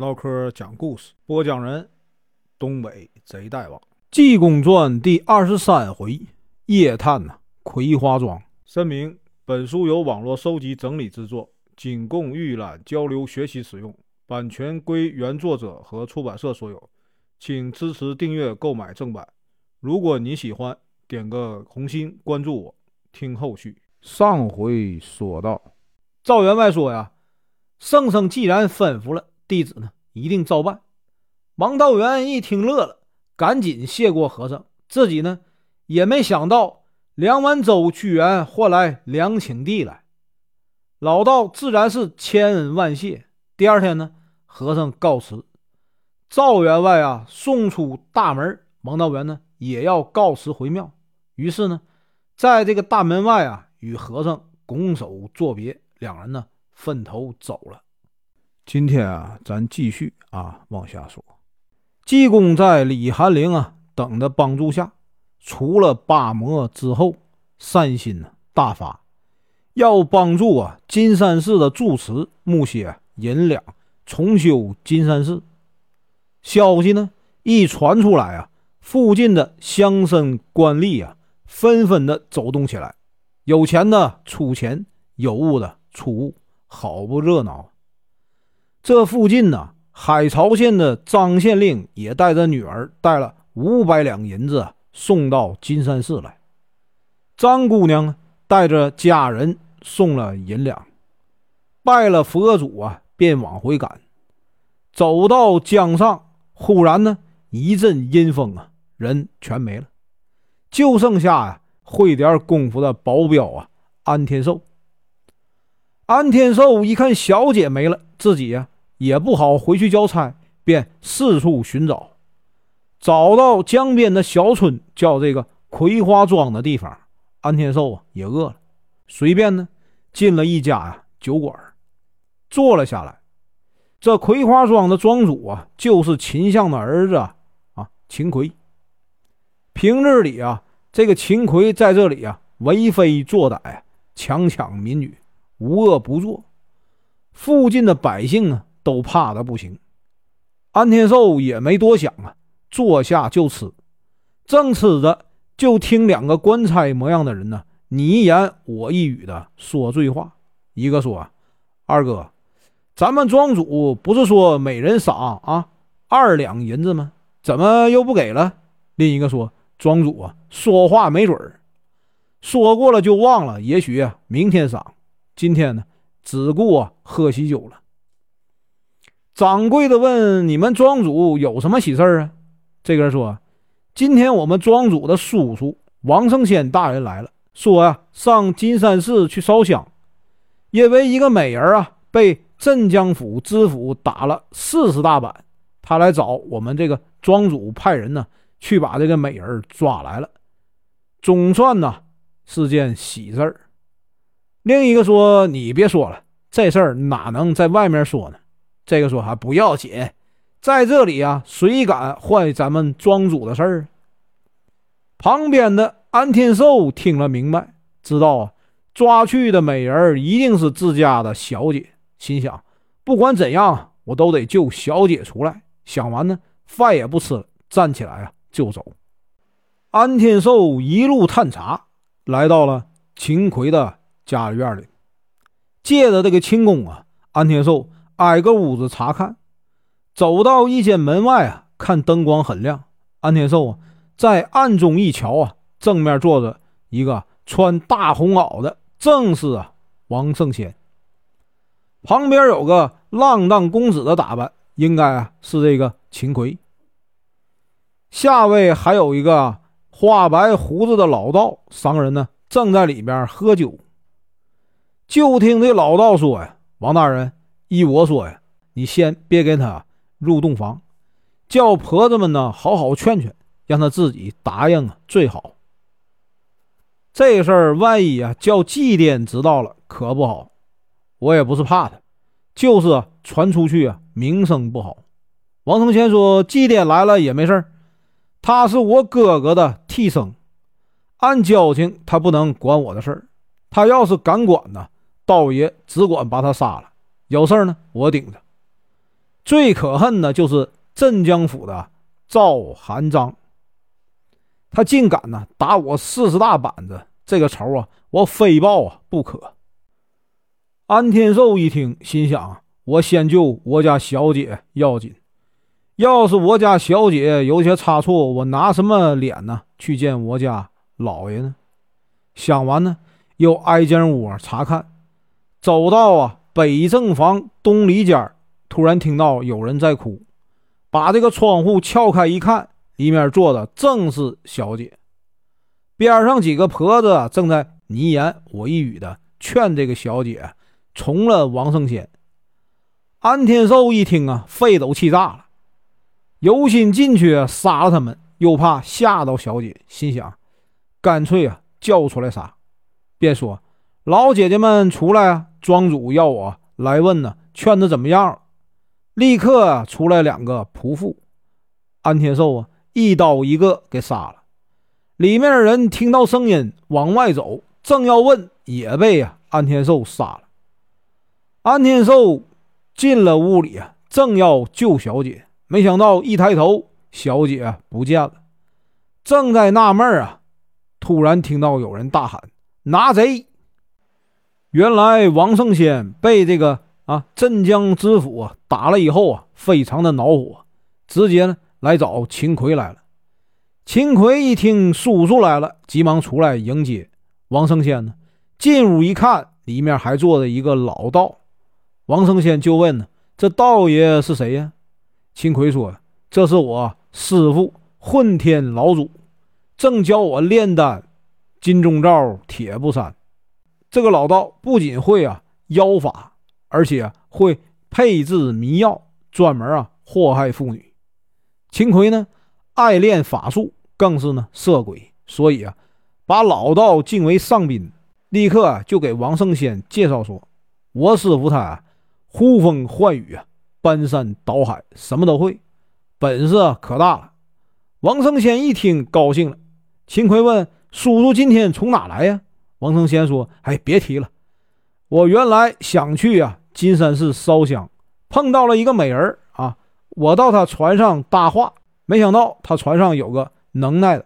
唠嗑讲故事，播讲人：东北贼大王，《济公传》第二十三回，夜探呐，葵花庄。声明：本书由网络收集整理制作，仅供预览、交流、学习使用，版权归原作者和出版社所有，请支持订阅、购买正版。如果你喜欢，点个红心，关注我，听后续。上回说到，赵员外说呀。圣僧既然吩咐了，弟子呢一定照办。王道元一听乐了，赶紧谢过和尚，自己呢也没想到梁完州居然换来两顷地来，老道自然是千恩万谢。第二天呢，和尚告辞，赵员外啊送出大门，王道元呢也要告辞回庙。于是呢，在这个大门外啊，与和尚拱手作别，两人呢。分头走了。今天啊，咱继续啊往下说。济公在李寒灵啊等的帮助下，除了八魔之后，善心呢大发，要帮助啊金山寺的住持木些银两，重修金山寺。消息呢一传出来啊，附近的乡绅官吏啊纷纷的走动起来，有钱的出钱，有物的出物。好不热闹！这附近呢，海潮县的张县令也带着女儿，带了五百两银子送到金山寺来。张姑娘带着家人送了银两，拜了佛祖啊，便往回赶。走到江上，忽然呢，一阵阴风啊，人全没了，就剩下呀会点功夫的保镖啊，安天寿。安天寿一看小姐没了，自己呀也不好回去交差，便四处寻找，找到江边的小村，叫这个葵花庄的地方。安天寿啊也饿了，随便呢进了一家呀酒馆，坐了下来。这葵花庄的庄主啊，就是秦相的儿子啊，秦奎。平日里啊，这个秦奎在这里啊为非作歹，强抢民女。无恶不作，附近的百姓啊都怕的不行。安天寿也没多想啊，坐下就吃。正吃着，就听两个官差模样的人呢，你一言我一语的说醉话。一个说：“二哥，咱们庄主不是说每人赏啊二两银子吗？怎么又不给了？”另一个说：“庄主啊，说话没准儿，说过了就忘了，也许明天赏。”今天呢，只顾啊喝喜酒了。掌柜的问：“你们庄主有什么喜事啊？”这个人说：“今天我们庄主的叔叔王胜先大人来了，说呀上金山寺去烧香，因为一个美人啊被镇江府知府打了四十大板，他来找我们这个庄主派人呢去把这个美人抓来了。总算呢是件喜事儿。”另一个说：“你别说了，这事儿哪能在外面说呢？”这个说：“还不要紧，在这里啊，谁敢坏咱们庄主的事儿？”旁边的安天寿听了明白，知道啊，抓去的美人一定是自家的小姐，心想：不管怎样，我都得救小姐出来。想完呢，饭也不吃了，站起来啊就走。安天寿一路探查，来到了秦奎的。家里院里，借着这个轻功啊，安天寿挨个屋子查看，走到一间门外啊，看灯光很亮。安天寿啊，在暗中一瞧啊，正面坐着一个穿大红袄的，正是啊王圣贤。旁边有个浪荡公子的打扮，应该啊是这个秦奎。下位还有一个花白胡子的老道，商人呢正在里边喝酒。就听这老道说呀：“王大人，依我说呀，你先别给他入洞房，叫婆子们呢好好劝劝，让他自己答应啊最好。这事儿万一啊叫祭奠知道了可不好。我也不是怕他，就是传出去啊名声不好。”王承贤说：“祭奠来了也没事儿他是我哥哥的替生，按交情他不能管我的事儿，他要是敢管呢。”道爷只管把他杀了，有事呢，我顶着。最可恨的就是镇江府的赵韩章，他竟敢呢打我四十大板子，这个仇啊，我非报啊不可。安天寿一听，心想：我先救我家小姐要紧，要是我家小姐有些差错，我拿什么脸呢去见我家老爷呢？想完呢，又挨间屋查看，走到啊北正房东里间突然听到有人在哭，把这个窗户撬开一看，里面坐的正是小姐，边上几个婆子正在你一言我一语的劝这个小姐从了王胜贤。安天寿一听啊，肺都气炸了，有心进去杀了他们，又怕吓到小姐，心想干脆啊叫出来杀，便说：“老姐姐们出来啊，庄主要我来问呢，劝的怎么样？”立刻出来两个仆妇，安天寿啊，一刀一个给杀了。里面的人听到声音往外走，正要问，也被啊安天寿杀了。安天寿进了屋里啊，正要救小姐，没想到一抬头，小姐不见了。正在纳闷啊，突然听到有人大喊：“拿贼！”原来王胜先被这个。啊！镇江知府啊，打了以后啊，非常的恼火，直接呢来找秦奎来了。秦奎一听叔叔来了，急忙出来迎接王胜先呢。进屋一看，里面还坐着一个老道。王胜先就问呢：“这道爷是谁呀？”秦奎说：“这是我师傅混天老祖，正教我炼丹，金钟罩铁布衫。这个老道不仅会啊妖法。”而且会配制迷药，专门啊祸害妇女。秦奎呢爱练法术，更是呢色鬼，所以啊把老道敬为上宾。立刻就给王胜先介绍说：“我师傅他呼风唤雨啊，搬山倒海，什么都会，本事啊可大了。”王胜先一听高兴了。秦奎问：“叔叔今天从哪来呀？”王胜先说：“哎，别提了，我原来想去啊。”金山寺烧香，碰到了一个美人啊！我到他船上搭话，没想到他船上有个能耐的，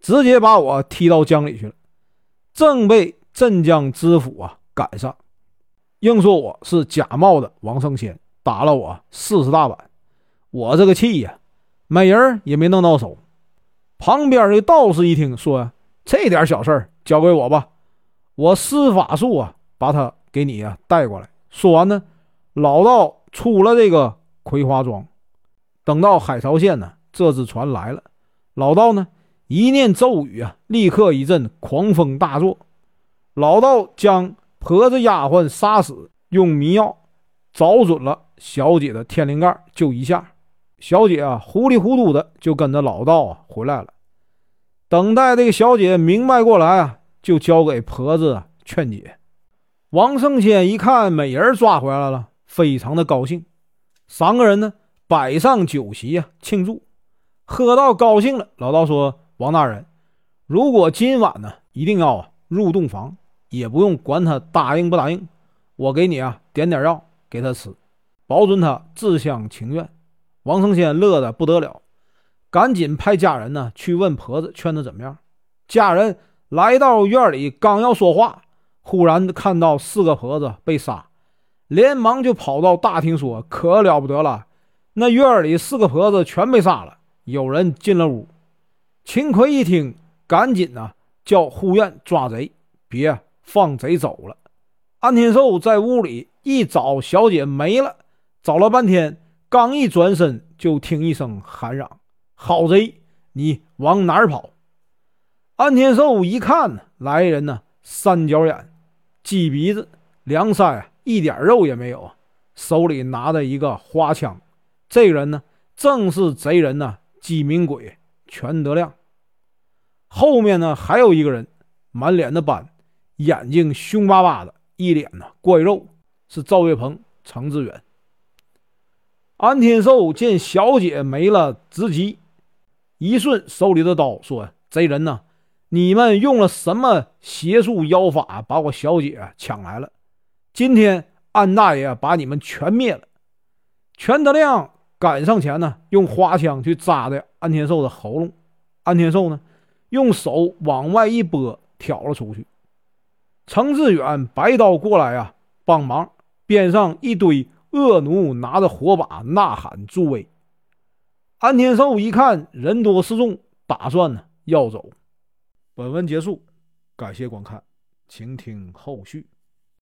直接把我踢到江里去了。正被镇江知府啊赶上，硬说我是假冒的王胜谦，打了我四十大板。我这个气呀，美人也没弄到手。旁边的道士一听说这点小事交给我吧，我施法术啊，把他给你啊带过来。说完呢，老道出了这个葵花庄，等到海潮县呢，这只船来了，老道呢一念咒语啊，立刻一阵狂风大作。老道将婆子丫鬟杀死，用迷药找准了小姐的天灵盖，就一下，小姐啊糊里糊涂的就跟着老道啊回来了。等待这个小姐明白过来啊，就交给婆子劝解。王圣先一看美人抓回来了，非常的高兴。三个人呢摆上酒席呀，庆祝。喝到高兴了，老道说：“王大人，如果今晚呢一定要入洞房，也不用管他答应不答应，我给你啊点点药给他吃，保准他自相情愿。”王圣先乐得不得了，赶紧派家人呢去问婆子劝他怎么样。家人来到院里，刚要说话。忽然看到四个婆子被杀，连忙就跑到大厅说：“可了不得了，那院里四个婆子全被杀了。”有人进了屋，秦奎一听，赶紧呢叫护院抓贼，别放贼走了。安天寿在屋里一找，小姐没了，找了半天，刚一转身，就听一声喊嚷：“好贼，你往哪儿跑？”安天寿一看，来人呢，三角眼。鸡鼻子，梁山，一点肉也没有，手里拿着一个花枪。这个人呢，正是贼人呢，鸡鸣鬼全德亮。后面呢，还有一个人，满脸的斑，眼睛凶巴巴的，一脸呢怪肉，是赵月鹏、程志远。安天寿见小姐没了，直急，一顺手里的刀，说：“贼人呢？”你们用了什么邪术妖法把我小姐抢来了？今天安大爷把你们全灭了！全德亮赶上前呢，用花枪去扎的安天寿的喉咙。安天寿呢，用手往外一拨，挑了出去。程志远白刀过来啊，帮忙。边上一堆恶奴拿着火把呐喊助威。安天寿一看人多势众，打算呢要走。本文结束，感谢观看，请听后续。